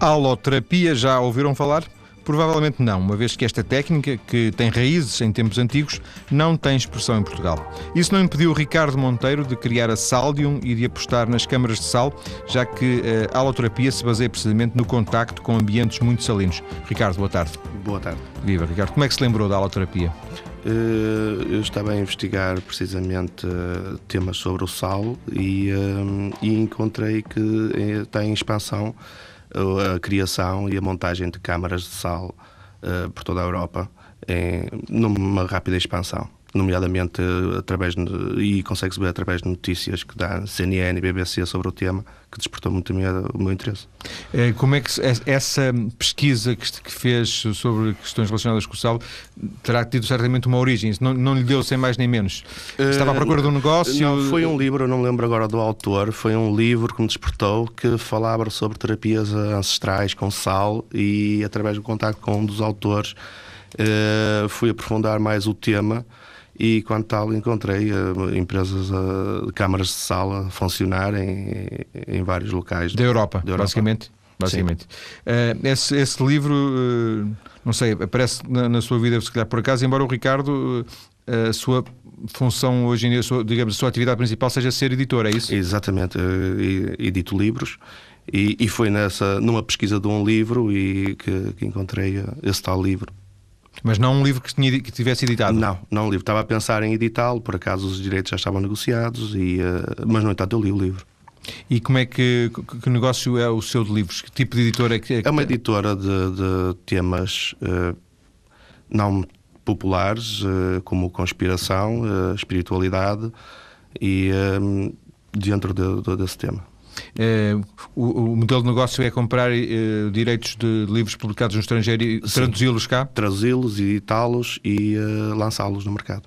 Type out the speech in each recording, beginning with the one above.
Haloterapia, já ouviram falar? Provavelmente não, uma vez que esta técnica, que tem raízes em tempos antigos, não tem expressão em Portugal. Isso não impediu Ricardo Monteiro de criar a Saldium e de apostar nas câmaras de sal, já que a haloterapia se baseia precisamente no contacto com ambientes muito salinos. Ricardo, boa tarde. Boa tarde. Viva, Ricardo. Como é que se lembrou da haloterapia? Eh, eu estava a investigar precisamente eh, temas sobre o sal e, eh, e encontrei que está em expansão a criação e a montagem de câmaras de sal por toda a Europa em, numa rápida expansão nomeadamente através de, e consegue-se ver através de notícias que dá CNN e BBC sobre o tema, que despertou muito o meu interesse. É, como é que essa pesquisa que fez sobre questões relacionadas com o sal terá tido certamente uma origem? Não, não lhe deu sem mais nem menos? Estava à procura de um negócio? Não, foi um livro, não me lembro agora do autor, foi um livro que me despertou que falava sobre terapias ancestrais com sal e através do contato com um dos autores fui aprofundar mais o tema e, quanto tal, encontrei uh, empresas, uh, câmaras de sala a funcionar em, em vários locais da Europa, da Europa. basicamente. basicamente. Uh, esse, esse, livro, não sei, aparece na, na, sua vida, se calhar por acaso, embora o Ricardo, a sua função hoje em dia, digamos, a sua atividade principal seja ser editor, é isso? Exatamente, edito livros. E, e, foi nessa, numa pesquisa de um livro e que, que encontrei esse tal livro. Mas não um livro que, tinha, que tivesse editado? Não, não um livro. Estava a pensar em editá-lo, por acaso os direitos já estavam negociados, e, uh, mas no entanto eu li o livro. E como é que, que negócio é o seu de livros? Que tipo de editora é que é? É uma editora de, de temas uh, não populares, uh, como conspiração, espiritualidade, e dentro de, de, desse tema. Uh, o, o, modelo de negócio é comprar uh, direitos de livros publicados no estrangeiro e traduzi-los cá? Traduzi-los, editá-los e uh, lançá-los no mercado.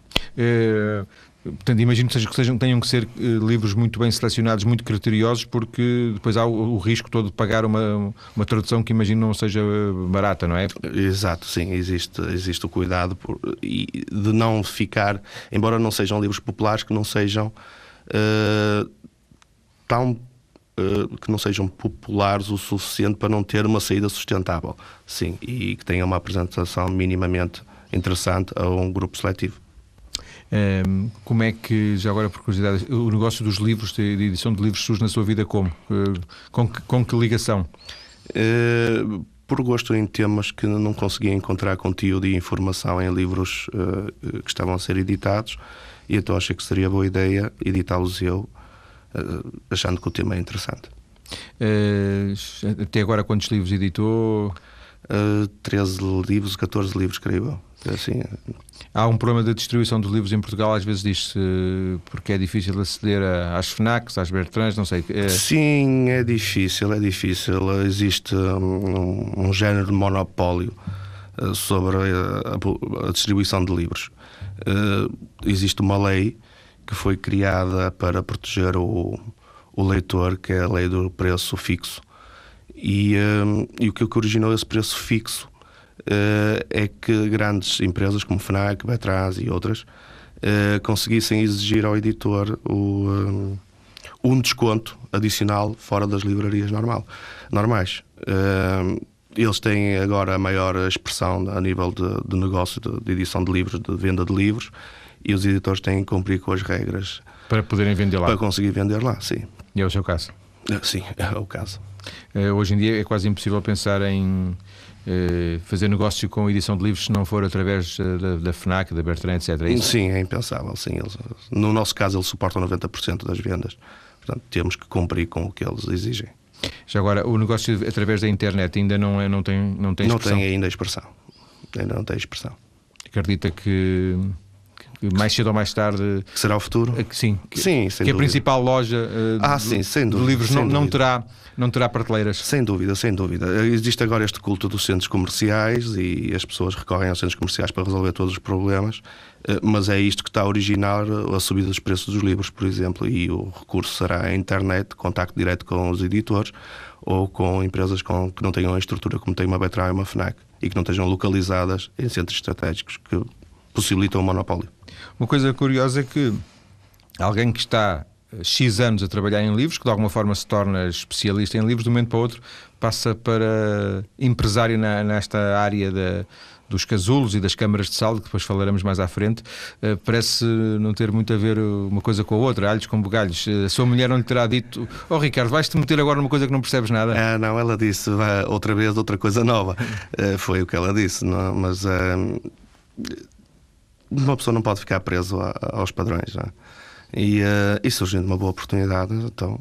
Portanto, imagino que, que sejam, tenham que ser livros muito bem selecionados, muito criteriosos, porque depois há o, o, risco todo de pagar uma, uma tradução que imagino não seja barata, não é? Exato, sim, existe, existe o cuidado por, de não ficar, embora não sejam livros populares, que não sejam tão eh, que não sejam populares o suficiente para não ter uma saída sustentável. Sim, e que tenham uma apresentação minimamente interessante a um grupo seletivo. Um, ehm, como é que, já agora por curiosidade, o negócio dos livros, de edição de livros, surge na sua vida como? Uh, com, que, com que ligação? Uh, por gosto em temas que não conseguia encontrar conteúdo e informação em livros uh, que estavam a ser editados, e então achei que seria boa ideia editá-los eu eh, achando que o tema é interessante. Uh, até agora, quantos livros editou? Uh, 13 livros, 14 livros, creio eu. Assim, Há um problema de distribuição dos livros em Portugal, às vezes diz-se porque é difícil aceder às FNACs, às Bertrands, não sei. É... Sim, é difícil, é difícil. Existe um, um género de monopólio sobre a, a, distribuição de livros. Uh, existe uma lei que foi criada para proteger o, o leitor, que é a lei do preço fixo. E, um, e o que originou esse preço fixo uh, é que grandes empresas como FNAC, Betras e outras uh, conseguissem exigir ao editor o, um, um, desconto adicional fora das livrarias normal, normais. Uh, eles têm agora a maior expressão a nível de, de negócio de, de edição de livros, de venda de livros e os editores têm que cumprir com as regras para poderem vender lá. Para conseguir vender lá, sim. E é o seu caso? Ah, sim, é o caso. Uh, hoje em dia é quase impossível pensar em uh, fazer negócio com edição de livros se não for através da, da, FNAC, da Bertrand, etc. É sim, é impensável. Sim. Eles, no nosso caso, eles suportam 90% das vendas. Portanto, temos que cumprir com o que eles exigem. Já agora, o negócio através da internet ainda não, é, não, tem, não tem expressão? Não tem ainda expressão. Ainda não tem expressão. Acredita que mais cedo ou mais tarde. Que será o futuro? Que, sim, que, sim que a principal loja uh, ah, de, sim, sem dúvida, de livros não, não, terá, não terá prateleiras. Sem dúvida, sem dúvida. Existe agora este culto dos centros comerciais e as pessoas recorrem aos centros comerciais para resolver todos os problemas, uh, mas é isto que está a originar a subida dos preços dos livros, por exemplo, e o recurso será a internet, contacto direto com os editores ou com empresas com, que não tenham a estrutura como tem uma Betra e uma FNAC e que não estejam localizadas em centros estratégicos que possibilitam o monopólio. Uma coisa curiosa é que alguém que está X anos a trabalhar em livros, que de alguma forma se torna especialista em livros, de um momento para o outro passa para empresário na, nesta área da dos casulos e das câmaras de sal, que depois falaremos mais à frente, uh, parece não ter muito a ver uma coisa com a outra, alhos com bugalhos. Uh, a sua mulher não lhe terá dito: Oh Ricardo, vais-te meter agora numa coisa que não percebes nada? Ah, não, ela disse outra vez outra coisa nova. uh, foi o que ela disse, não, mas uma pessoa não pode ficar preso a, aos padrões. É? E, e surgindo uma boa oportunidade, então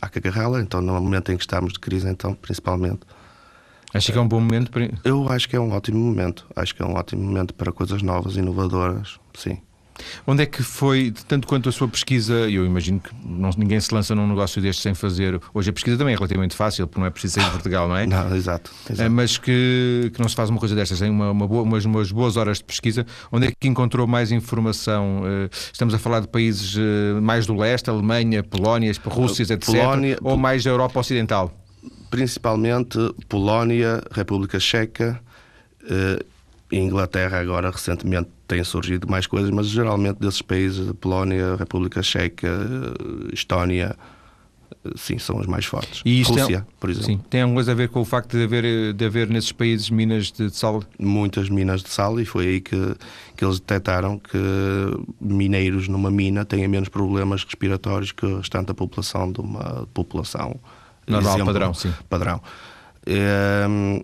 há que agarrá-la. Então, no momento em que estamos de crise, então, principalmente Acho que é um bom momento para. Eu acho que é um ótimo momento. Acho que é um ótimo momento para coisas novas, inovadoras. Sim. Onde é que foi, tanto quanto a sua pesquisa, eu imagino que não, ninguém se lança num negócio deste sem fazer. Hoje a pesquisa também é relativamente fácil, porque não é preciso sair de Portugal, não é? Não, exato. exato. É, mas que, que não se faz uma coisa destas, tem uma, uma boa, umas, umas, boas horas de pesquisa. Onde é que encontrou mais informação? Eh, estamos a falar de países eh, mais do leste, Alemanha, Polónia, Rússia, etc. Polónia, ou mais da Europa Ocidental? principalmente Polónia, República Checa eh, Inglaterra agora recentemente têm surgido mais coisas, mas geralmente desses países, Polónia, República Checa, Estónia, sim, são os mais fortes. E Rússia, tem, por exemplo. Sim, tem alguma coisa a ver com o facto de haver, de haver nesses países minas de sal? Muitas minas de sal e foi aí que, que eles detectaram que mineiros numa mina têm menos problemas respiratórios que o restante da população de uma população Normal, exemplo, padrão, sim. Padrão. Ehm,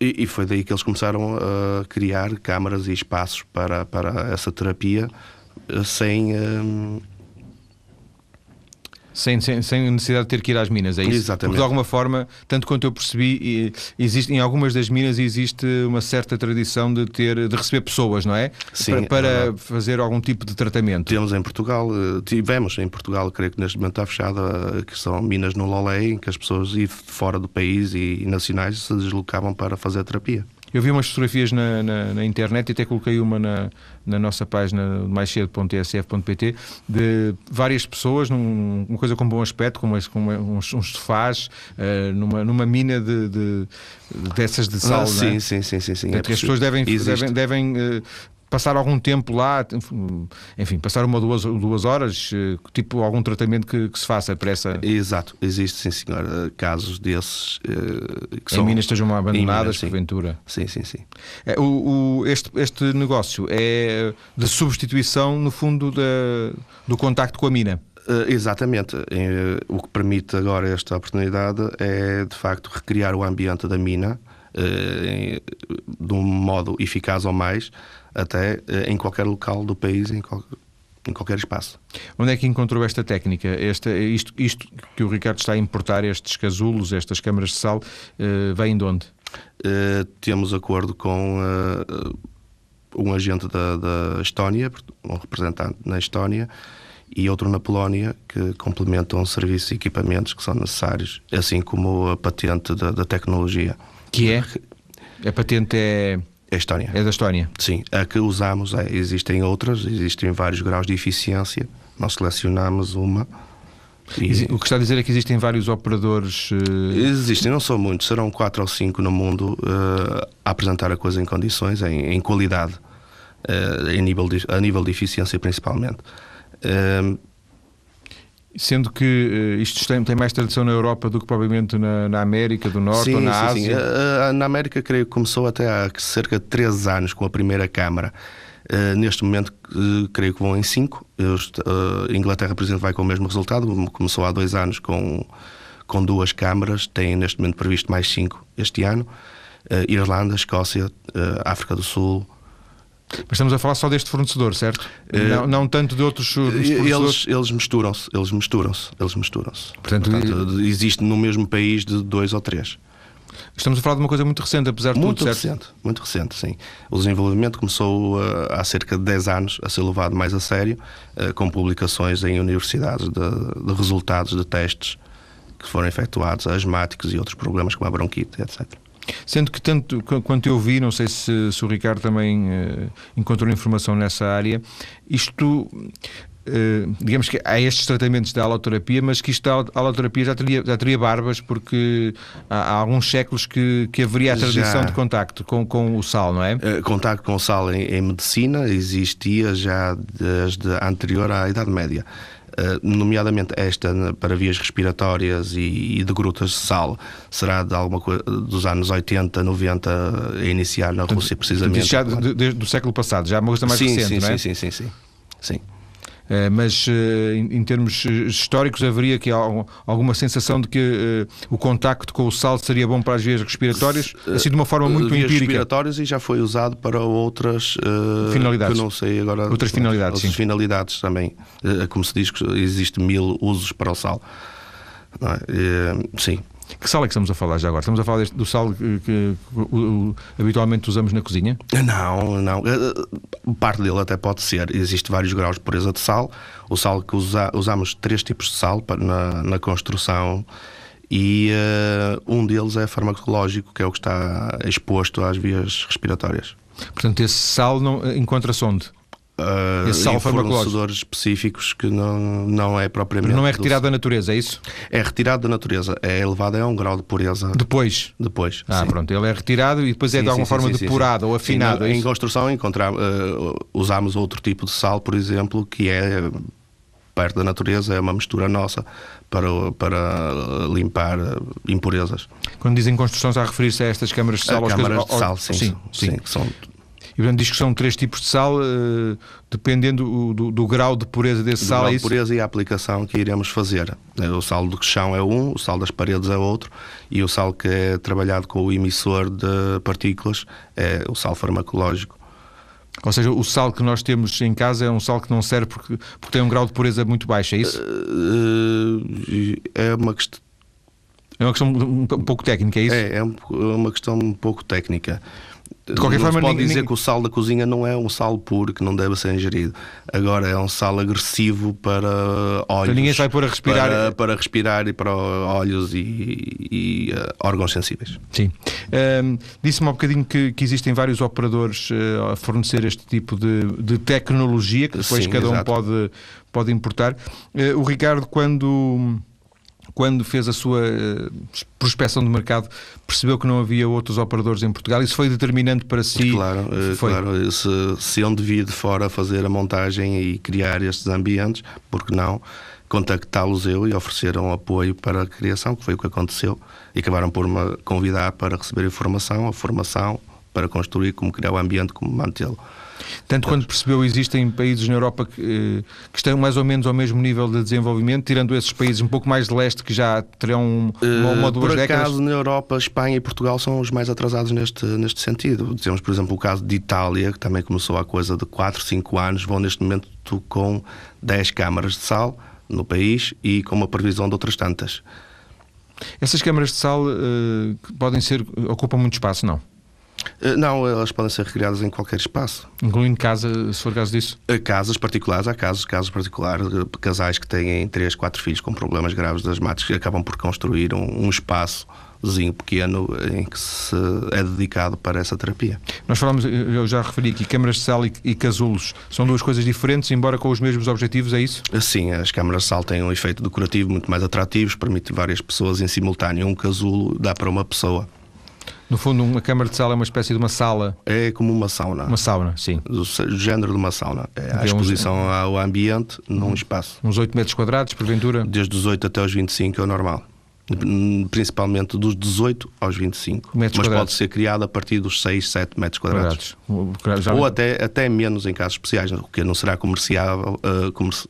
e, e, foi daí que eles começaram a criar câmaras e espaços para, para essa terapia eh, sem. Ehm, sem, sem, sem, necessidade de ter que ir às minas, é isso? Exatamente. Porque de alguma forma, tanto quanto eu percebi, existe, em algumas das minas existe uma certa tradição de ter de receber pessoas, não é? Sim, para, para fazer algum tipo de tratamento. Temos em Portugal, eh, tivemos em Portugal, creio que neste momento está fechada, que são minas no Lolé, em que as pessoas fora do país e nacionais se deslocavam para fazer terapia. Eu vi umas fotografias na, na, na, internet e até coloquei uma na, na nossa página maiscedo.tsf.pt de várias pessoas, num, uma coisa com bom aspecto, com, com uns, uns sofás, uh, numa, numa mina de, de, dessas de sal. Ah, sim, é? sim, sim, sim, sim. Portanto, é as pessoas devem, devem, devem uh, passar algum tempo lá, enfim, passar uma ou duas, duas horas, eh, tipo algum tratamento que, que, se faça para essa. Exato, existe sim, senhor, eh, casos desses eh, que em são. Minas estejam abandonadas, Minas, porventura. Sim, sim, sim. É, o, o, este, este negócio é de substituição, no fundo, da, do contacto com a mina. Uh, exatamente. Uh, o que permite agora esta oportunidade é, de facto, recriar o ambiente da mina de um modo eficaz ou mais, até eh, em qualquer local do país, em, qual, em qualquer espaço. Onde é que encontrou esta técnica? Esta, isto, isto que o Ricardo está a importar, estes casulos, estas câmaras de sal, uh, vem de onde? Uh, temos acordo com uh, um agente da, da Estónia, um representante na Estónia, e outro na Polónia, que complementam serviços e equipamentos que são necessários, assim como a patente da, da tecnologia. Que é? A patente é é Estónia. É da Estónia? Sim. A que usamos, é, existem outras, existem vários graus de eficiência. Nós selecionamos uma. E... O que está a dizer é que existem vários operadores. Uh... Existem, não são muitos, serão quatro ou cinco no mundo uh, a apresentar a coisa em condições, em, em qualidade, uh, em nível de, a nível de eficiência principalmente. Sendo que uh, isto tem, tem, mais tradição na Europa do que provavelmente na, na América do Norte sim, ou na sim, Ásia? Sim. Uh, na América, creio que começou até há cerca de 13 anos com a primeira Câmara. Uh, neste momento, creio que vão em 5. Uh, Inglaterra, por exemplo, vai com o mesmo resultado. Começou há dois anos com, com duas câmaras, tem neste momento previsto mais 5 este ano. Irlanda, Escócia, África do Sul, mas estamos a falar só deste fornecedor, certo? Uh, não, não, tanto de outros Eles, eles misturam-se, eles misturam-se, eles misturam-se. Portanto, Portanto, existe no mesmo país de dois ou três. Estamos a falar de uma coisa muito recente, apesar de muito tudo, recente, Muito recente, sim. O desenvolvimento começou uh, há cerca de 10 anos a ser levado mais a sério, uh, com publicações em universidades de, de, resultados de testes que foram efetuados, asmáticos e outros problemas como a bronquite, etc. Sendo que, tanto quanto eu vi, não sei se, se o Ricardo também uh, encontrou informação nessa área, isto. Uh, digamos que há estes tratamentos da haloterapia, mas que isto da haloterapia já teria, já teria barbas, porque há, há alguns séculos que, que haveria a tradição já. de contacto com, com o sal, não é? Uh, contacto com o sal em, em medicina existia já desde anterior à Idade Média. Eh, nomeadamente esta para vias respiratórias e, de grutas de sal, será de alguma coisa dos anos 80, 90 a iniciar na Rússia, precisamente. Já desde o século passado, já é uma coisa mais sim, recente, sim, não é? Sim, sim, sim. sim. Eh, mas eh, em termos eh, históricos haveria que alguma sensação de que o contacto com o sal seria bom para as vias respiratórias, assim de uma forma muito vias empírica. respiratórias e já foi usado para outras finalidades. Que não sei agora. Outras finalidades, outras sim. finalidades também. Como se diz que existe mil usos para o sal. É? Sim. Que sal é que estamos a falar já agora? Estamos a falar deste, do sal que, que, que habitualmente usamos na cozinha? Não, não. Eh, eh, parte dele até pode ser. Existem vários graus de pureza de sal. O sal que usa, usamos três tipos de sal na, na construção e uh, um deles é farmacológico, que é o que está exposto às vias respiratórias. Portanto, esse sal encontra-se onde? Uh, Esse sal fornecedores específicos que não, não é propriamente. Não é retirado do... da natureza, é isso? É retirado da natureza, é elevado a um grau de pureza. Depois? Depois. Ah, sim. pronto, ele é retirado e depois é sim, é de alguma sim, forma depurado ou afinado. É em construção encontramos, uh, usamos outro tipo de sal, por exemplo, que é perto da natureza, é uma mistura nossa para, para limpar impurezas. Quando dizem construção, está a referir-se a estas câmaras de sal? A câmaras de sal, sim, sim, sim, que são e portanto diz que são três tipos de sal, uh, dependendo do, do, do, grau de pureza desse do sal. Grau é de pureza e a aplicação que iremos fazer. Eh, o sal do chão é um, o sal das paredes é outro, e o sal que é trabalhado com o emissor de partículas é o sal farmacológico. Ou seja, o sal que nós temos em casa é um sal que não serve porque, porque tem um grau de pureza muito baixo, é isso? Uh, é uma questão. É uma questão um pouco técnica, é isso? É, é uma questão um pouco técnica. De qualquer não forma, se pode ninguém, dizer que o sal da cozinha não é um sal puro que não deve ser ingerido. Agora é um sal agressivo para olhos. Então ninguém vai pôr a respirar. Para, para respirar e para olhos e, e uh, órgãos sensíveis. Sim. Um, Disse-me há um bocadinho que, que, existem vários operadores uh, a fornecer este tipo de, de tecnologia que depois Sim, cada exato. um pode, pode importar. Uh, o Ricardo, quando quando fez a sua uh, prospecção de mercado, percebeu que não havia outros operadores em Portugal. Isso foi determinante para si? Claro, eh, foi. claro. Se, se onde vir de fora fazer a montagem e criar estes ambientes, porque não? Contactá-los eu e ofereceram apoio para a criação, que foi o que aconteceu, e acabaram por me convidar para receber informação, a formação, para construir como criar o ambiente, como mantê-lo. Tanto quando percebeu, existem países na Europa que, eh, que, estão mais ou menos ao mesmo nível de desenvolvimento, tirando esses países um pouco mais de leste que já terão uma, uma ou duas Por décadas? acaso, na Europa, Espanha e Portugal são os mais atrasados neste, neste sentido. Temos, por exemplo, o caso de Itália, que também começou há coisa de 4, 5 anos, vão neste momento com 10 câmaras de sal no país e com uma previsão de outras tantas. Essas câmaras de sal uh, podem ser, ocupam muito espaço, não? Eh, não, elas podem ser recriadas em qualquer espaço. Incluindo casa, se for caso disso? Eh, casas particulares, há casos, casos particulares, casais que têm 3, 4 filhos com problemas graves das matas que acabam por construir um, um espaçozinho pequeno em que se é dedicado para essa terapia. Nós falamos, eu já referi aqui, câmaras de sal e, e casulos são duas coisas diferentes, embora com os mesmos objetivos, é isso? Eh, sim, as câmaras de sal têm um efeito decorativo muito mais atrativo, permite várias pessoas em simultâneo. Um casulo dá para uma pessoa. No fundo, uma câmara de sala é uma espécie de uma sala. É como uma sauna. Uma sauna, sim. Do género de uma sauna. É a exposição uns... ao ambiente num espaço. Uns 8 metros quadrados, porventura? Desde os 8 até os 25 é o normal. Principalmente dos 18 aos 25. Metros mas quadrados. pode ser criado a partir dos 6, 7 metros quadrados. quadrados. Ou até, até menos em casos especiais, o que não será comercial, uh, comerci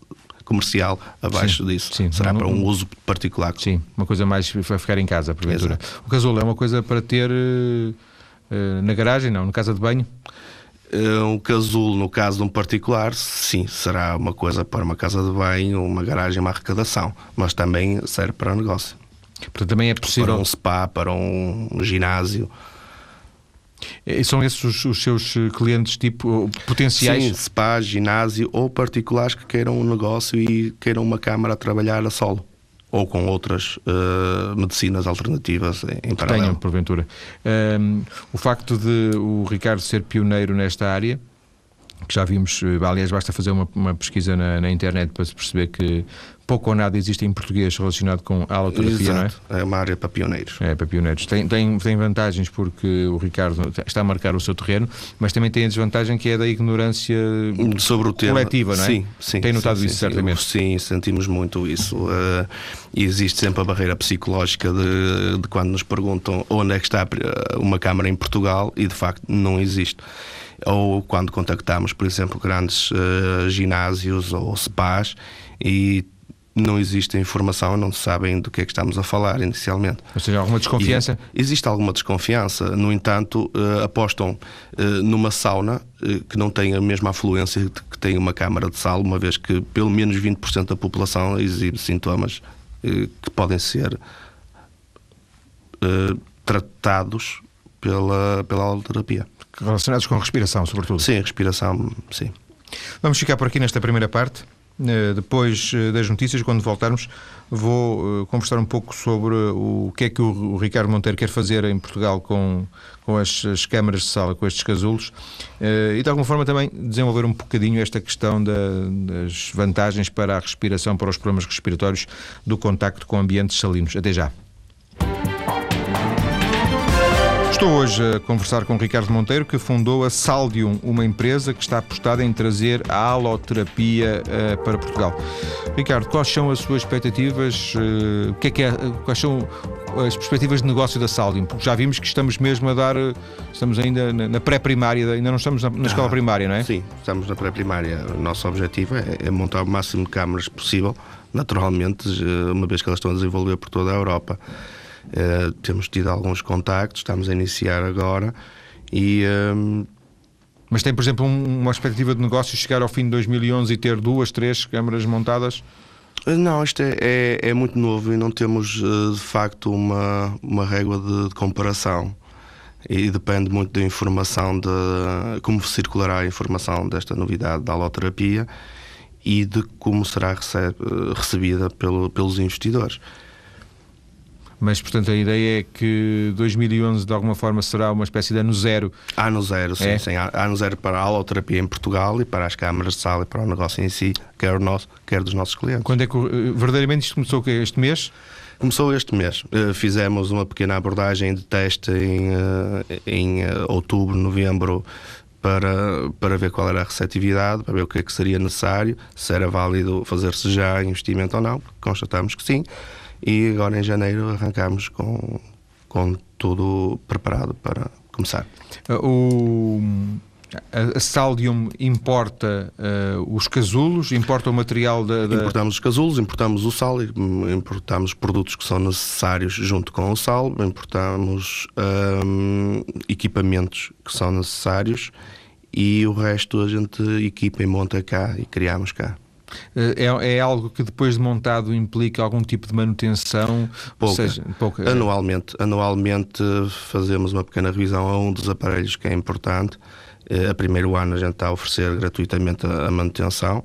comercial abaixo sim, disso. Sim, Será não, para um uso particular. Sim, uma coisa mais para ficar em casa, porventura. Exato. O casulo é uma coisa para ter uh, na garagem, não? Na casa de banho? Um casulo, no caso de um particular, sim, será uma coisa para uma casa de banho, uma garagem, uma arrecadação, mas também serve para um negócio. Portanto, também é possível. Para um spa, para um ginásio. E são esses os, os, seus eh, clientes tipo potenciais? Sim, spa, ginásio ou particulares que queiram um negócio e queiram uma câmara a trabalhar a solo ou com outras uh, medicinas alternativas em, paralelo. Tenham, porventura. Um, o facto de o Ricardo ser pioneiro nesta área que já vimos, eh, aliás, basta fazer uma, uma pesquisa na, na, internet para se perceber que pouco ou nada existe em português relacionado com a aloterapia, não é? É uma área para pioneiros. É, para pioneiros. Tem, tem, tem vantagens porque o Ricardo está a marcar o seu terreno, mas também tem a desvantagem que é da ignorância sobre o tema coletiva, não é? Sim, sim. Tem notado sim, isso, sim, certamente. Sim, sentimos muito isso. Uh, e existe sempre a barreira psicológica de, de quando nos perguntam onde é que está uma câmara em Portugal e de facto não existe ou quando contactamos, por exemplo, grandes uh, ginásios ou spas e não existe informação, não sabem do que é que estamos a falar inicialmente. Ou seja, alguma desconfiança? E existe alguma desconfiança. No entanto, uh, apostam uh, numa sauna uh, que não tem a mesma afluência que tem uma câmara de sal, uma vez que pelo menos 20% da população exibe sintomas que podem ser tratados pela, pela aloterapia. Relacionados com respiração, sobretudo? Sim, respiração, sim. Vamos ficar por aqui nesta primeira parte. Eh, depois eh, das notícias, quando voltarmos, vou eh, conversar um pouco sobre o que é que o Ricardo Monteiro quer fazer em Portugal com, com as, as câmaras de sala, com estes casulos, e de alguma forma também desenvolver um bocadinho esta questão da, das vantagens para a respiração, para os problemas respiratórios do contacto com ambientes salinos. Até já. Estou hoje a conversar com Ricardo Monteiro, que fundou a Saldium, uma empresa que está apostada em trazer a aloterapia uh, para Portugal. Ricardo, quais são as suas expectativas? Uh, que é que é, quais são as perspectivas de negócio da Saldium? Porque já vimos que estamos mesmo a dar, eh, estamos ainda na, na pré-primária, ainda não estamos na, na escola ah, primária, não é? Sim, estamos na pré-primária. O nosso objetivo é, é montar o máximo de câmaras possível, naturalmente, uma vez que elas estão a desenvolver por toda a Europa. Uh, temos tido alguns contactos, estamos a iniciar agora e. Um... Ehm, Mas tem, por exemplo, um, uma expectativa de negócio chegar ao fim de 2011 e ter duas, três câmaras montadas? Eh, não, isto é, é, é muito novo e não temos uh, de facto uma, uma régua de, de, comparação. E depende muito da informação, de como circulará a informação desta novidade da aloterapia e de como será recebida pelo, pelos investidores. Mas, portanto, a ideia é que 2011 de alguma forma será uma espécie de ano zero. Ano zero, sim, é? sim. Ano zero para a aloterapia em Portugal e para as câmaras de sala e para o negócio em si, quer, o nosso, quer dos nossos clientes. Quando é que eh, verdadeiramente isto começou este mês? Começou este mês. Eh, fizemos uma pequena abordagem de teste em, eh, em outubro, novembro, para, para ver qual era a receptividade, para ver o que é que seria necessário, se era válido fazer-se já investimento ou não. Constatamos que sim e agora em janeiro arrancamos com, com tudo preparado para começar. O, a Saldium importa uh, os casulos, importa o material da, da, Importamos os casulos, importamos o sal, importamos produtos que são necessários junto com o sal, importamos um, equipamentos que são necessários e o resto a gente equipa e monta cá e criamos cá. Eh, é, é, algo que depois de montado implica algum tipo de manutenção? Pouca. Seja, pouca. Anualmente, anualmente fazemos uma pequena revisão a um dos aparelhos que é importante. Eh, a primeiro ano a gente está a oferecer gratuitamente a manutenção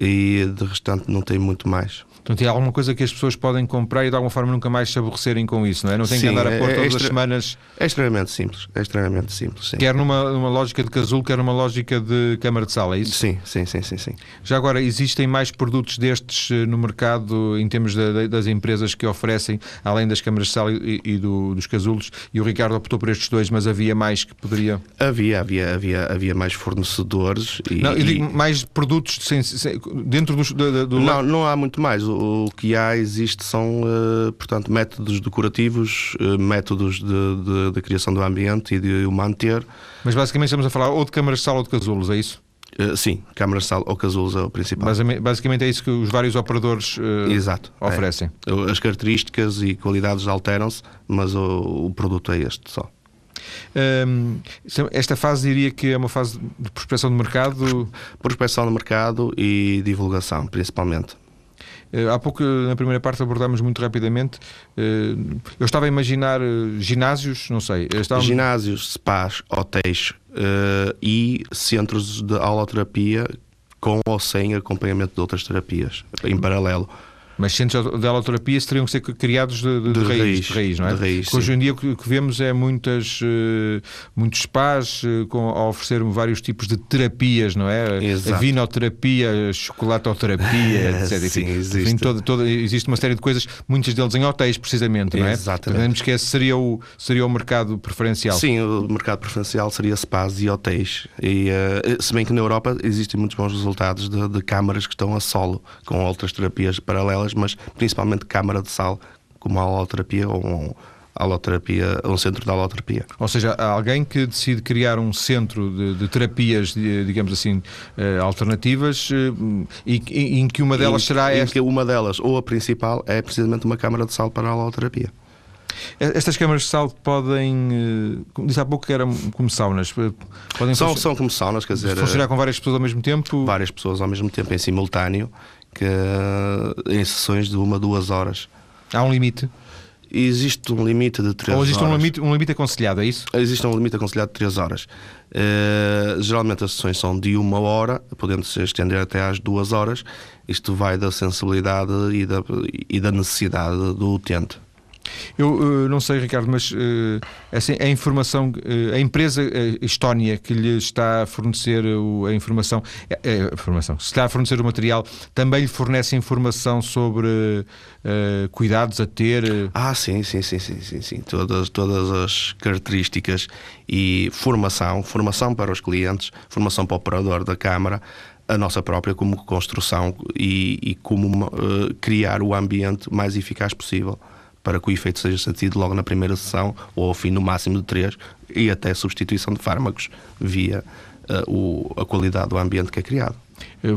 e de restante não tem muito mais. Portanto, é alguma coisa que as pessoas podem comprar e de alguma forma nunca mais se aborrecerem com isso, não é? Não tem que andar a pôr é, todas é as semanas. É extremamente simples, é extremamente simples. Sim. Quer numa, numa lógica de casulo, quer numa lógica de câmara de sala, é isso? Sim, sim, sim, sim, sim. Já agora, existem mais produtos destes eh, no mercado em termos das empresas que oferecem, além das câmaras de sala e, e do, dos casulos? E o Ricardo optou por estes dois, mas havia mais que poderia. Havia, havia, havia, havia mais fornecedores. E, não, eu digo mais produtos sem, sem, dentro do, do, do. Não, não há muito mais. O, o que há existe são, uh, portanto, métodos decorativos, uh, métodos de, criação do ambiente e de o manter. Mas basicamente estamos a falar ou de câmaras de sala ou de casulos, é isso? Uh, sim, câmaras de sala ou casulos é o principal. Basicamente, é isso que os vários operadores Exato, é. oferecem. É. As características e qualidades alteram-se, mas o, o produto é este só. Um, esta fase diria que é uma fase de prospecção de mercado? Prospecção de mercado e divulgação, principalmente. Eh, há pouco, na primeira parte, abordámos muito rapidamente. Eh, eu estava a imaginar eh, ginásios, não sei. Estava... Ginásios, spas, hotéis e centros de aula-terapia com ou sem acompanhamento de outras terapias, em paralelo. Mas centros de haloterapia teriam que ser criados de, de, de, de, raiz, raiz, de raiz, não é? Raiz, hoje em dia o que, vemos é muitas, uh, muitos spas uh, com, a oferecer vários tipos de terapias, não é? Exato. A vinoterapia, chocolatoterapia, etc. Sim, existe. Enfim, existe uma série de coisas, muitas deles em hotéis, precisamente, não é? Exatamente. Podemos que esse seria o, seria o mercado preferencial. Sim, o mercado preferencial seria spas e hotéis. E, uh, se bem que na Europa existem muitos bons resultados de, de câmaras que estão a solo, com outras terapias paralelas, mas principalmente câmara de sal, como a holoterapia ou um, aloterapia, um centro de aloterapia. Ou seja, há alguém que decide criar um centro de, de terapias, digamos assim, uh, alternativas uh, e, e, em que uma delas em, será em esta. que uma delas, ou a principal, é precisamente uma câmara de sal para a aloterapia. Estas câmaras de sal podem, como disse há pouco que eram como saunas, podem são, são como saunas, quer dizer, funcionar com várias pessoas ao mesmo tempo? Várias pessoas ao mesmo tempo, em simultâneo, que, em sessões de uma, duas horas. Há um limite? Existe um limite de 3 horas. Ou existe um limite, um limite aconselhado, é isso? Existe um limite aconselhado de 3 horas. Uh, geralmente as sessões são de uma hora, podendo se estender até às duas horas. Isto vai da sensibilidade e da, e da necessidade do utente. Eu uh, não sei, Ricardo, mas uh, assim, a informação, uh, a empresa Estónia que lhe está a fornecer a informação, informação, se está a fornecer o material, também lhe fornece informação sobre cuidados a ter? Ah, sim, sim, sim, sim, sim, sim. Todas, todas as características e formação, formação para os clientes, formação para o operador da câmara, a nossa própria como construção e, e como criar o ambiente mais eficaz possível para que o efeito seja sentido logo na primeira sessão ou ao fim no máximo de três e até substituição de fármacos via uh, o, a qualidade do ambiente que é criado.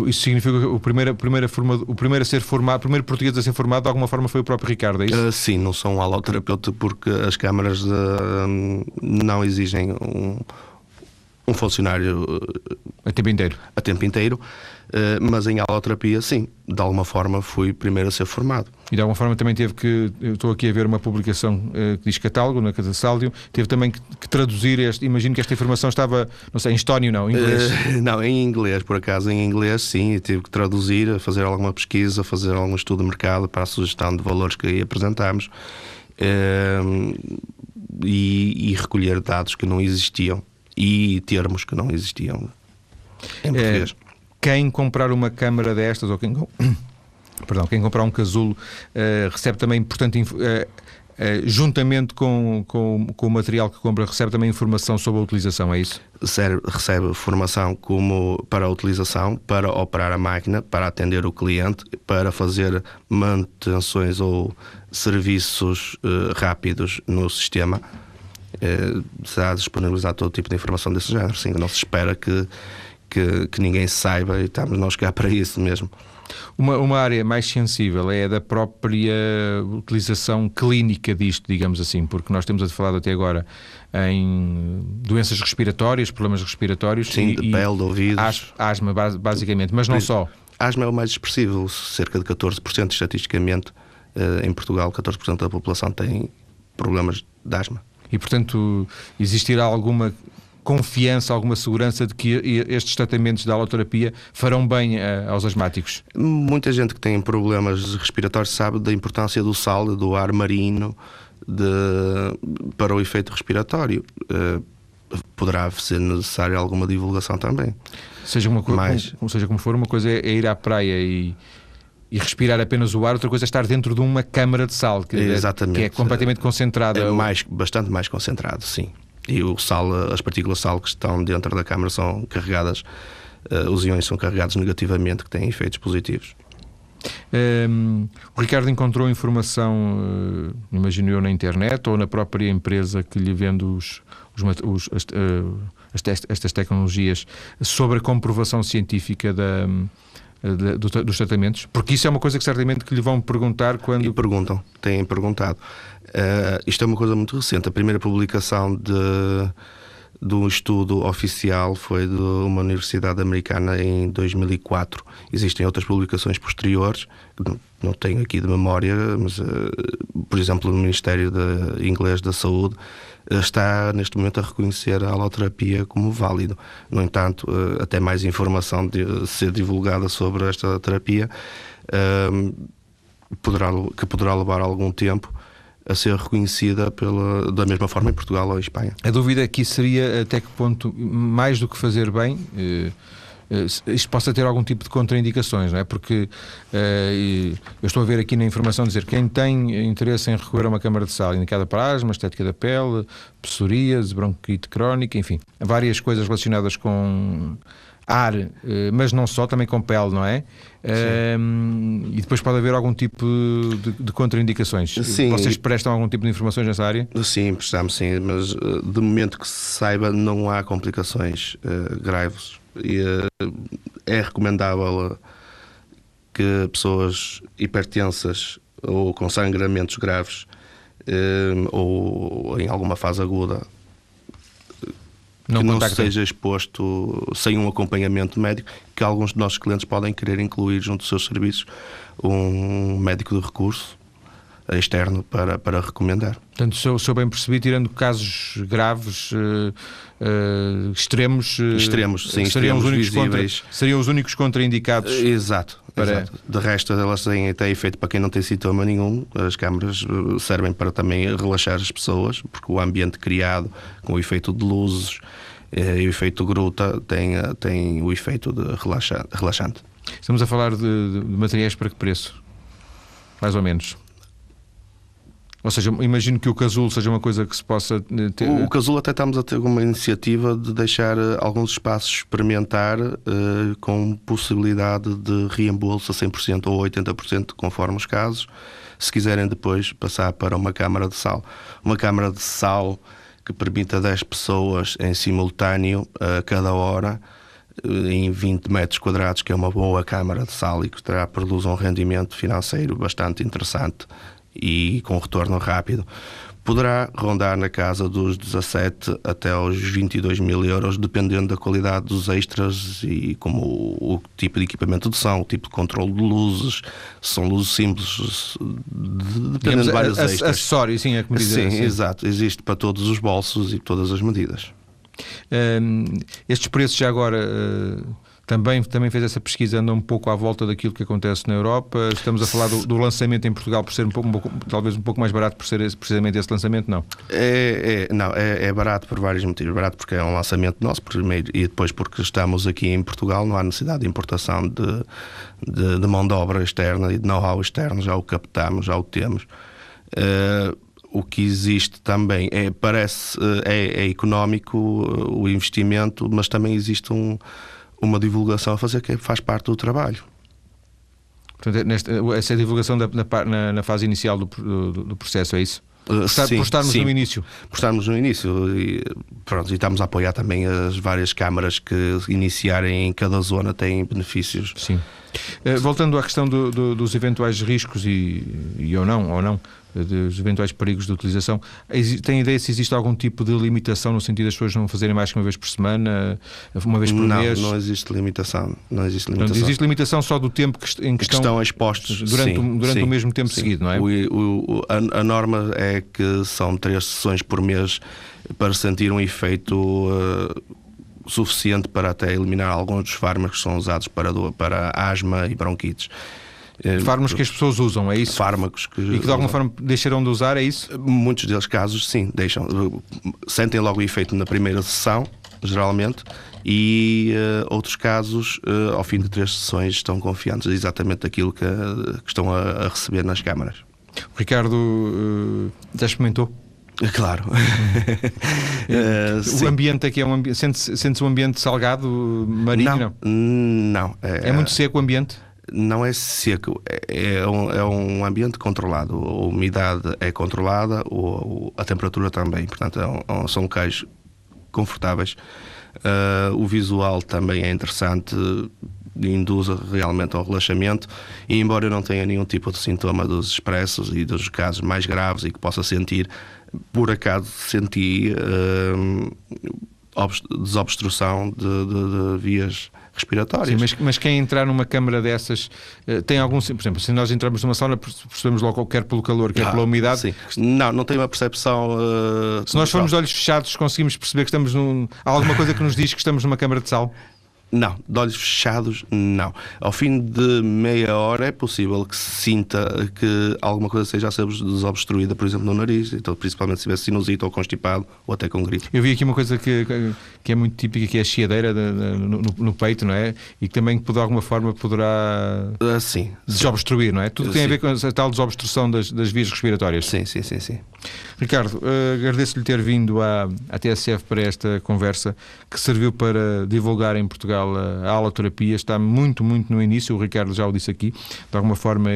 Isso significa que o primeiro, primeiro, o primeiro a ser formado, o primeiro português a ser formado, de alguma forma foi o próprio Ricardo, é isso? Uh, sim, não sou um aloterapeuta porque as câmaras não exigem um, um funcionário a tempo inteiro. A tempo inteiro. Eh, mas em aloterapia, sim, de alguma forma fui primeiro a ser formado. E de alguma forma também teve que, eu estou aqui a ver uma publicação uh, que diz catálogo na Casa Sáudio, teve também que, que, traduzir, este, imagino que esta informação estava, não sei, em estónio não, em inglês? Uh, não, em inglês, por acaso, em inglês sim, tive que traduzir, fazer alguma pesquisa, fazer algum estudo de mercado para a sugestão de valores que aí apresentámos e, e recolher dados que não existiam e termos que não existiam em português. É quem comprar uma câmara destas, ou quem, perdão, quem comprar um casulo, uh, recebe também, portanto, uh, uh, juntamente com, com, com, o material que compra, recebe também informação sobre a utilização, é isso? Recebe, recebe formação como para a utilização, para operar a máquina, para atender o cliente, para fazer manutenções ou serviços rápidos no sistema. Será disponibilizar todo tipo de informação desse género. Sim, não se espera que que, que ninguém saiba e estamos nós cá para isso mesmo. Uma, uma área mais sensível é a da própria utilização clínica disto, digamos assim, porque nós temos falado até agora em doenças respiratórias, problemas respiratórios. Sim, e, de pele, de ouvidos. Asma, basicamente, mas não só. Asma é o mais expressivo, cerca de 14% estatisticamente eh, em Portugal, 14% da população tem problemas de asma. E, portanto, existirá alguma confiança, alguma segurança de que estes tratamentos da aloterapia farão bem uh, aos asmáticos? Muita gente que tem problemas respiratórios sabe da importância do sal, do ar marino de, para o efeito respiratório. Uh, poderá ser necessária alguma divulgação também. Seja, uma, Mas, como, seja como for, uma coisa é, é ir à praia e e respirar apenas o ar, outra coisa é estar dentro de uma câmara de sal, que, Exatamente. que é completamente concentrada. É mais, bastante mais concentrado, sim e o sal, as partículas de sal que estão dentro da câmara são carregadas, uh, os íons são carregados negativamente, que têm efeitos positivos. Um, ehm, o Ricardo encontrou informação, uh, imagino eu, na internet ou na própria empresa que lhe vende os, os, os as, uh, estas tecnologias sobre a comprovação científica da, de, dos tratamentos? Porque isso é uma coisa que certamente que lhe vão perguntar quando. E perguntam, têm perguntado. Uh, isto é uma coisa muito recente. A primeira publicação de, de um estudo oficial foi de uma universidade americana em 2004. Existem outras publicações posteriores, não, tenho aqui de memória, mas, uh, por exemplo, no Ministério de Inglês da Saúde uh, está neste momento a reconhecer a aloterapia como válido. No entanto, até mais informação de ser divulgada sobre esta terapia poderá, que poderá levar algum tempo a ser reconhecida pela, da mesma forma em Portugal ou em Espanha. A dúvida aqui seria até que ponto, mais do que fazer bem, eh, eh, isto possa ter algum tipo de contraindicações, não é? Porque eh, eu estou a ver aqui na informação dizer quem tem interesse em recorrer a uma câmara de sal indicada para asma, estética da pele, psoríase, bronquite crónica, enfim, várias coisas relacionadas com ar, eh, mas não só, também com pele, não é? Um, e depois pode haver algum tipo de, de contraindicações. Sim. Vocês prestam algum tipo de informações nessa área? Sim, prestamos sim, mas de momento que se saiba não há complicações uh, graves e uh, é recomendável que pessoas hipertensas ou com sangramentos graves ou em alguma fase aguda não, que não seja exposto sem um acompanhamento médico, que alguns dos nossos clientes podem querer incluir junto dos seus serviços um médico de recurso externo para, para recomendar. Portanto, se eu bem percebi, tirando casos graves, uh, uh, extremos, uh, extremos, sim, seriam, os únicos contra, seriam os únicos contraindicados. exato, para... exato. De resto, elas têm até efeito para quem não tem sintoma nenhum. As câmaras servem para também relaxar as pessoas, porque o ambiente criado com o efeito de luzes e o efeito gruta tem, tem o efeito de relaxante. Estamos a falar de, de materiais para que preço? Mais ou menos. Ou seja, imagino que o casulo seja uma coisa que se possa eh, ter. O, casulo até estamos a ter uma iniciativa de deixar eh, alguns espaços experimentar uh, com possibilidade de reembolso a 100% ou 80%, conforme os casos, se quiserem depois passar para uma câmara de sal. Uma câmara de sal que permita 10 pessoas em simultâneo a cada hora em 20 metros quadrados, que é uma boa câmara de sal e que terá, produz um rendimento financeiro bastante interessante e com retorno rápido, poderá rondar na casa dos 17 até aos 22 mil euros, dependendo da qualidade dos extras e como o, o tipo de equipamento de som, o tipo de controle de luzes, se são luzes simples, dependendo Digamos, de vários extras. Acessórios, sim, é como dizer. Sim, assim. exato. Existe para todos os bolsos e todas as medidas. Um, estes preços já agora... Uh também, também fez essa pesquisa, anda um pouco à volta daquilo que acontece na Europa. Estamos a falar do, do lançamento em Portugal por ser um pouco, um pouco, talvez um pouco mais barato por ser esse, precisamente esse lançamento, não? É, é não, é, é, barato por vários motivos. Barato porque é um lançamento nosso, primeiro, e depois porque estamos aqui em Portugal, não há necessidade de importação de, de, de mão de obra externa e de know-how externo, já o captamos, já o temos. Uh, o que existe também é, parece, eh, é, é económico o investimento, mas também existe um uma divulgação a fazer que faz parte do trabalho. Portanto, nesta, essa é a divulgação da, na, na, fase inicial do, do, do processo, é isso? Uh, Estar, sim, por estarmos sim. no início. Por estarmos no início e, pronto, e estamos a apoiar também as várias câmaras que iniciarem em cada zona têm benefícios. Sim. Uh, voltando à questão do, do, dos eventuais riscos e, e ou não, ou não, dos eventuais perigos de utilização. Tem ideia se existe algum tipo de limitação no sentido das pessoas não fazerem mais que uma vez por semana, uma vez por não, mês? Não, existe limitação. Não existe limitação. Não, existe limitação só do tempo que, em que, estão, estão, expostos durante, sim, o, durante sim, o mesmo tempo sim. seguido, não é? O, o, a, a, norma é que são três sessões por mês para sentir um efeito. Uh, suficiente para até eliminar alguns dos fármacos que são usados para, para asma e bronquites. Eh, fármacos que as pessoas usam, é isso? Fármacos que. E que de alguma forma deixarão de usar, é isso? Muitos deles casos, sim, deixam. Sentem logo o efeito na primeira sessão, geralmente, e uh, outros casos, uh, ao fim de três sessões, estão confiantes exatamente daquilo que, que estão a, a, receber nas câmaras. O Ricardo uh, já experimentou? Claro. uh, o ambiente aqui é um ambiente. Sente-se sente um ambiente salgado, marinho? Não. Não. É, é muito seco o ambiente? Não é seco, é, é, um, é um ambiente controlado. A umidade é controlada, o, a temperatura também. Portanto, é um, são locais confortáveis. Uh, o visual também é interessante, induz realmente ao relaxamento. E embora eu não tenha nenhum tipo de sintoma dos expressos e dos casos mais graves e que possa sentir, por acaso senti uh, desobstrução de, de, de vias respiratórias. Sim, mas, mas quem entrar numa câmara dessas eh, tem algum. Por exemplo, se nós entramos numa sauna, percebemos logo quer pelo calor, quer ah, pela umidade. Sim. Não, não tem uma percepção. Uh, se nós formos de olhos fechados, conseguimos perceber que estamos num. Há alguma coisa que nos diz que estamos numa câmara de sal? Não, de olhos fechados, não. Ao fim de meia hora é possível que se sinta que alguma coisa seja a ser desobstruída, por exemplo, no nariz, então, principalmente se tiver sinusite ou constipado ou até com gripe. Eu vi aqui uma coisa que, que é muito típica, que é a chiadeira de, de, no, no, peito, não é? E que também, de alguma forma, poderá uh, sim, desobstruir, não é? Tudo tem sim. a ver com a tal desobstrução das, das vias respiratórias. Sim, sim, sim. sim. Ricardo, uh, agradeço-lhe ter vindo à, à TSF para esta conversa que serviu para divulgar em Portugal a, a aloterapia. Está muito, muito no início, o Ricardo já o disse aqui, de alguma forma.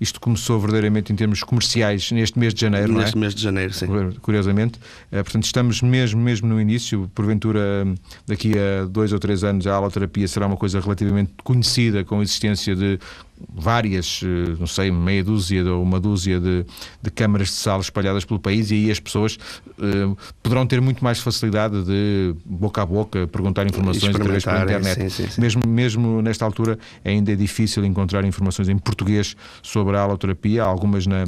Isto começou verdadeiramente em termos comerciais neste mês de janeiro, neste é? mês de janeiro, sim. Curiosamente. Eh, portanto, estamos mesmo, mesmo no início. Porventura, daqui a dois ou três anos, a aloterapia será uma coisa relativamente conhecida, com a existência de várias, eh, não sei, meia dúzia ou uma dúzia de, de câmaras de sala espalhadas pelo país e aí as pessoas uh, poderão ter muito mais facilidade de boca a boca perguntar informações através da internet. Sim, sim, sim. Mesmo, mesmo nesta altura ainda é difícil encontrar informações em português sobre a aloterapia, algumas na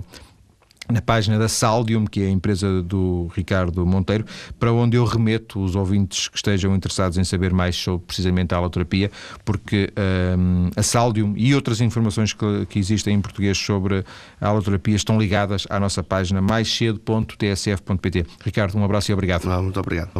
na página da Saldium, que é a empresa do Ricardo Monteiro, para onde eu remeto os ouvintes que estejam interessados em saber mais sobre precisamente a aloterapia, porque um, a Saldium e outras informações que, que, existem em português sobre a aloterapia estão ligadas à nossa página maiscedo.tsf.pt. Ricardo, um abraço e obrigado. Muito obrigado.